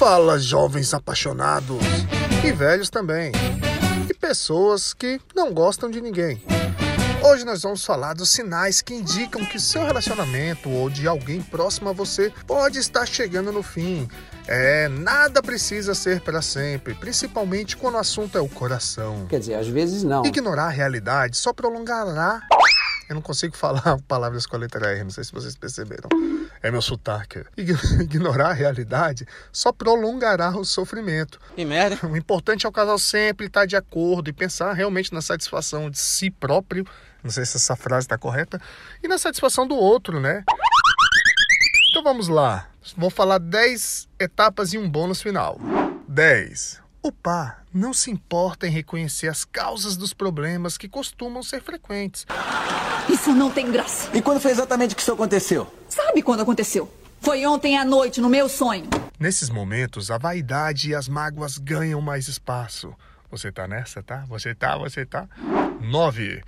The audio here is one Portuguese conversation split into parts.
Fala, jovens apaixonados e velhos também, e pessoas que não gostam de ninguém. Hoje nós vamos falar dos sinais que indicam que seu relacionamento ou de alguém próximo a você pode estar chegando no fim. É, nada precisa ser para sempre, principalmente quando o assunto é o coração. Quer dizer, às vezes não. Ignorar a realidade só prolongará. Eu não consigo falar palavras com a letra R, não sei se vocês perceberam. É meu sotaque. Ignorar a realidade só prolongará o sofrimento. Que merda. O importante é o casal sempre estar de acordo e pensar realmente na satisfação de si próprio. Não sei se essa frase está correta. E na satisfação do outro, né? Então vamos lá. Vou falar 10 etapas e um bônus final. 10. O par não se importa em reconhecer as causas dos problemas que costumam ser frequentes. Isso não tem graça. E quando foi exatamente que isso aconteceu? Sabe quando aconteceu? Foi ontem à noite, no meu sonho. Nesses momentos, a vaidade e as mágoas ganham mais espaço. Você tá nessa, tá? Você tá, você tá? 9.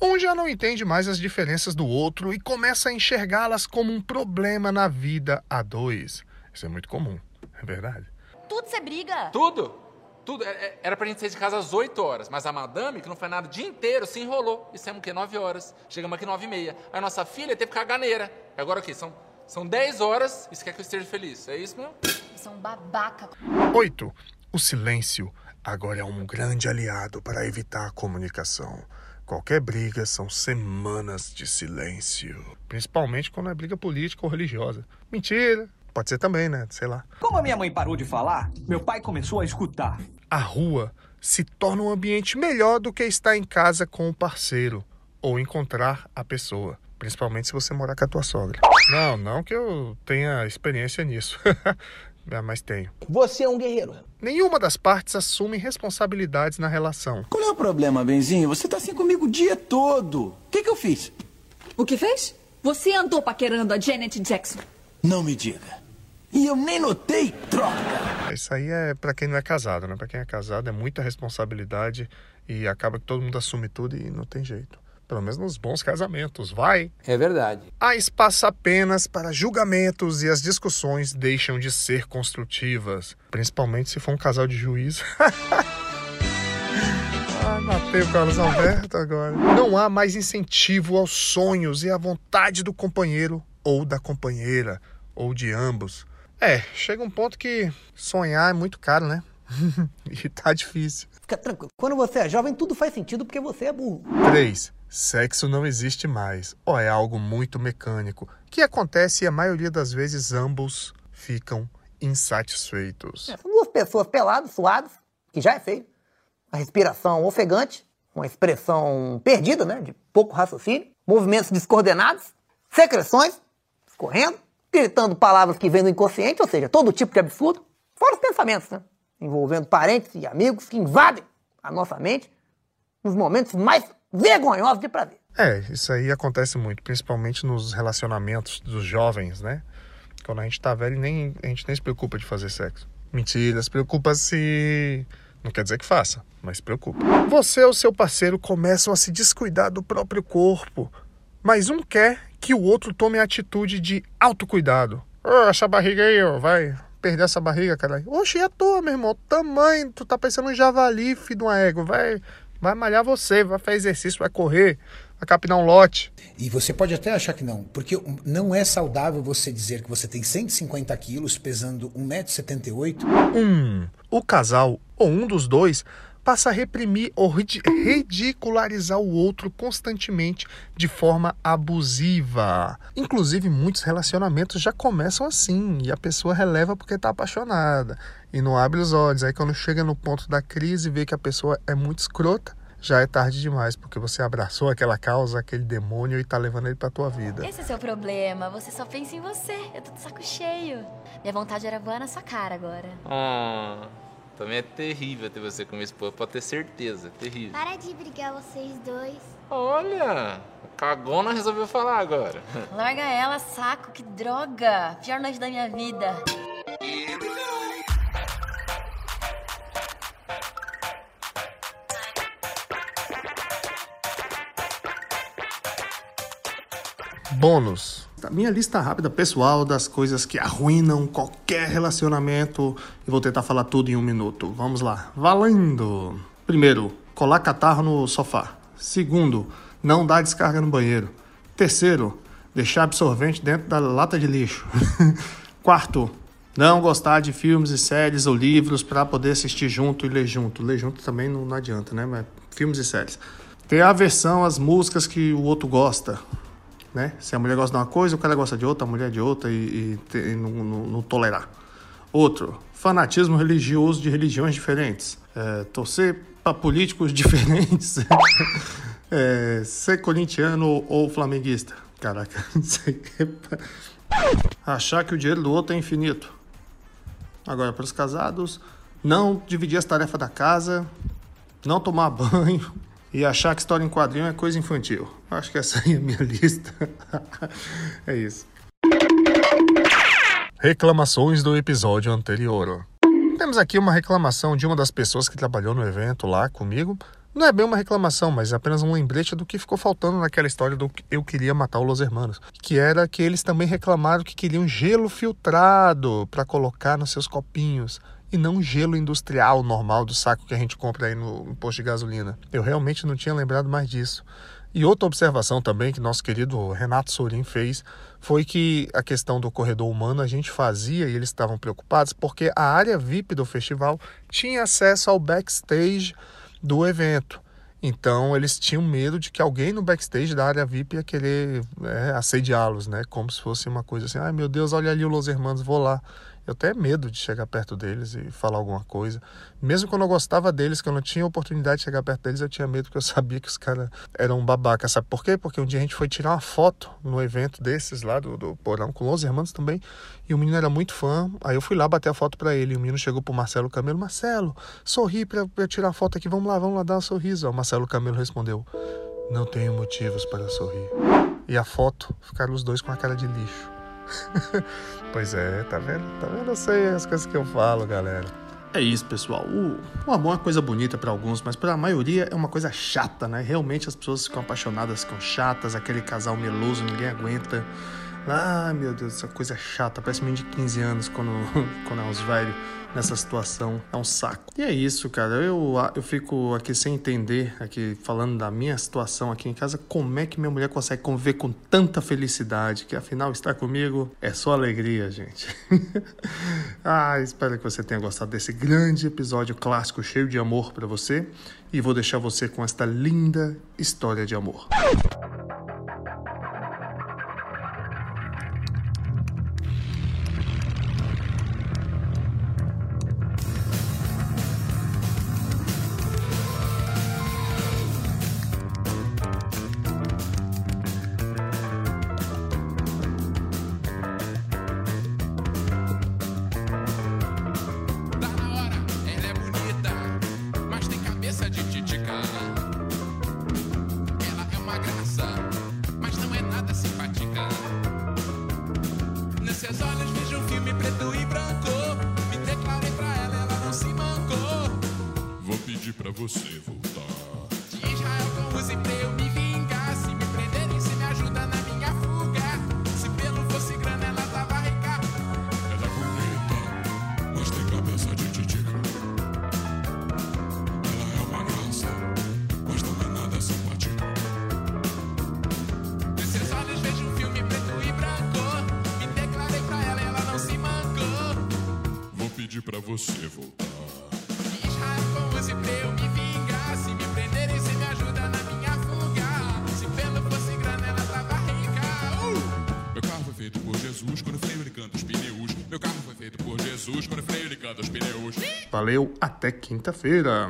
Um já não entende mais as diferenças do outro e começa a enxergá-las como um problema na vida a dois. Isso é muito comum, é verdade. Tudo você briga. Tudo? Tudo. É- é- Era pra gente sair de casa às 8 horas, mas a madame, que não foi nada o dia inteiro, se enrolou. E saímos o quê? 9 horas. Chegamos aqui 9 e meia. Aí nossa filha teve caganeira. E agora o quê? São, são 10 horas e você quer que eu esteja feliz. É isso é um babaca. 8. O silêncio agora é um grande aliado para evitar a comunicação. Qualquer briga são semanas de silêncio. Principalmente quando é briga política ou religiosa. Mentira. Pode ser também, né? Sei lá. Como a minha mãe parou de falar, meu pai começou a escutar. A rua se torna um ambiente melhor do que estar em casa com o parceiro ou encontrar a pessoa. Principalmente se você morar com a tua sogra. Não, não que eu tenha experiência nisso. Mas tenho. Você é um guerreiro. Nenhuma das partes assume responsabilidades na relação. Qual é o problema, Benzinho? Você tá assim comigo o dia todo. O que, que eu fiz? O que fez? Você andou paquerando a Janet Jackson. Não me diga. E eu nem notei, troca. Isso aí é pra quem não é casado, né? Pra quem é casado é muita responsabilidade e acaba que todo mundo assume tudo e não tem jeito. Pelo menos nos bons casamentos, vai. É verdade. Há espaço apenas para julgamentos e as discussões deixam de ser construtivas, principalmente se for um casal de juiz. ah, matei o Carlos Alberto agora. Não há mais incentivo aos sonhos e à vontade do companheiro ou da companheira, ou de ambos. É, chega um ponto que sonhar é muito caro, né? e tá difícil. Fica tranquilo. Quando você é jovem, tudo faz sentido porque você é burro. 3. Sexo não existe mais, ou é algo muito mecânico, que acontece e a maioria das vezes ambos ficam insatisfeitos. É, São duas pessoas peladas, suadas, que já é feio. A respiração ofegante, uma expressão perdida, né? De pouco raciocínio. Movimentos descoordenados, secreções escorrendo, gritando palavras que vêm do inconsciente, ou seja, todo tipo de absurdo. Fora os pensamentos, né? Envolvendo parentes e amigos que invadem a nossa mente nos momentos mais vergonhosos de prazer. É, isso aí acontece muito, principalmente nos relacionamentos dos jovens, né? Quando a gente tá velho, nem, a gente nem se preocupa de fazer sexo. Mentira, se preocupa se. Não quer dizer que faça, mas se preocupa. Você ou seu parceiro começam a se descuidar do próprio corpo, mas um quer que o outro tome a atitude de autocuidado. Ô, essa barriga aí, ó, vai perder essa barriga, caralho. Oxe, e a tua, meu irmão? Tamanho, tu tá parecendo um javali, filho de uma égua. Vai, vai malhar você, vai fazer exercício, vai correr, vai capinar um lote. E você pode até achar que não, porque não é saudável você dizer que você tem 150 quilos pesando 1,78m. Um, o casal ou um dos dois passa a reprimir ou ridi- ridicularizar o outro constantemente de forma abusiva. Inclusive, muitos relacionamentos já começam assim e a pessoa releva porque está apaixonada e não abre os olhos. Aí, quando chega no ponto da crise e vê que a pessoa é muito escrota, já é tarde demais porque você abraçou aquela causa, aquele demônio e tá levando ele pra tua vida. Esse é seu problema. Você só pensa em você. Eu tô de saco cheio. Minha vontade era voar na sua cara agora. Ah, também é terrível ter você como esposa, pode ter certeza. Terrível. Para de brigar vocês dois. Olha, a cagona resolveu falar agora. Larga ela, saco. Que droga. Pior noite da minha vida. Bônus. Minha lista rápida pessoal das coisas que arruinam qualquer relacionamento e vou tentar falar tudo em um minuto. Vamos lá. Valendo! Primeiro, colar catarro no sofá. Segundo, não dar descarga no banheiro. Terceiro, deixar absorvente dentro da lata de lixo. Quarto, não gostar de filmes e séries ou livros para poder assistir junto e ler junto. Ler junto também não, não adianta, né? Mas filmes e séries. Ter aversão às músicas que o outro gosta né? Se a mulher gosta de uma coisa, o cara gosta de outra, a mulher de outra e, e, e não, não, não, tolerar. Outro, fanatismo religioso de religiões diferentes. É, torcer para políticos diferentes. é, ser corintiano ou flamenguista. Caraca, não sei. Achar que o dinheiro do outro é infinito. Agora, para os casados, não dividir as tarefas da casa, não tomar banho, e achar que história em quadrinho é coisa infantil. Acho que essa é a minha lista. é isso. Reclamações do episódio anterior. Temos aqui uma reclamação de uma das pessoas que trabalhou no evento lá comigo. Não é bem uma reclamação, mas é apenas um lembrete do que ficou faltando naquela história do eu queria matar os Los Hermanos. Que era que eles também reclamaram que queriam gelo filtrado para colocar nos seus copinhos e não gelo industrial normal do saco que a gente compra aí no posto de gasolina. Eu realmente não tinha lembrado mais disso. E outra observação também que nosso querido Renato Sorin fez foi que a questão do corredor humano a gente fazia e eles estavam preocupados porque a área VIP do festival tinha acesso ao backstage do evento. Então eles tinham medo de que alguém no backstage da área VIP ia querer é, assediá-los, né? Como se fosse uma coisa assim, ai meu Deus, olha ali o Los Hermanos, vou lá. Eu tenho medo de chegar perto deles e falar alguma coisa. Mesmo quando eu gostava deles, que eu não tinha oportunidade de chegar perto deles, eu tinha medo porque eu sabia que os caras eram babaca. Sabe por quê? Porque um dia a gente foi tirar uma foto no evento desses lá do, do Porão com os irmãos também. E o menino era muito fã. Aí eu fui lá bater a foto para ele. E o menino chegou pro Marcelo Camelo: Marcelo, sorri pra, pra eu tirar a foto aqui. Vamos lá, vamos lá dar um sorriso. O Marcelo Camelo respondeu: Não tenho motivos para sorrir. E a foto ficaram os dois com a cara de lixo. pois é, tá vendo? Tá vendo? Eu sei as coisas que eu falo, galera. É isso, pessoal. O, o amor é uma coisa bonita para alguns, mas para a maioria é uma coisa chata, né? Realmente as pessoas ficam apaixonadas, ficam chatas, aquele casal meloso, ninguém aguenta. Ai, meu Deus, essa coisa chata. Parece menino de 15 anos quando, quando é uns velhos nessa situação. É um saco. E é isso, cara. Eu, eu fico aqui sem entender, aqui falando da minha situação aqui em casa, como é que minha mulher consegue conviver com tanta felicidade, que afinal estar comigo é só alegria, gente. ah, espero que você tenha gostado desse grande episódio clássico cheio de amor para você e vou deixar você com esta linda história de amor. Você voltar. Os pneus. Valeu, até quinta-feira.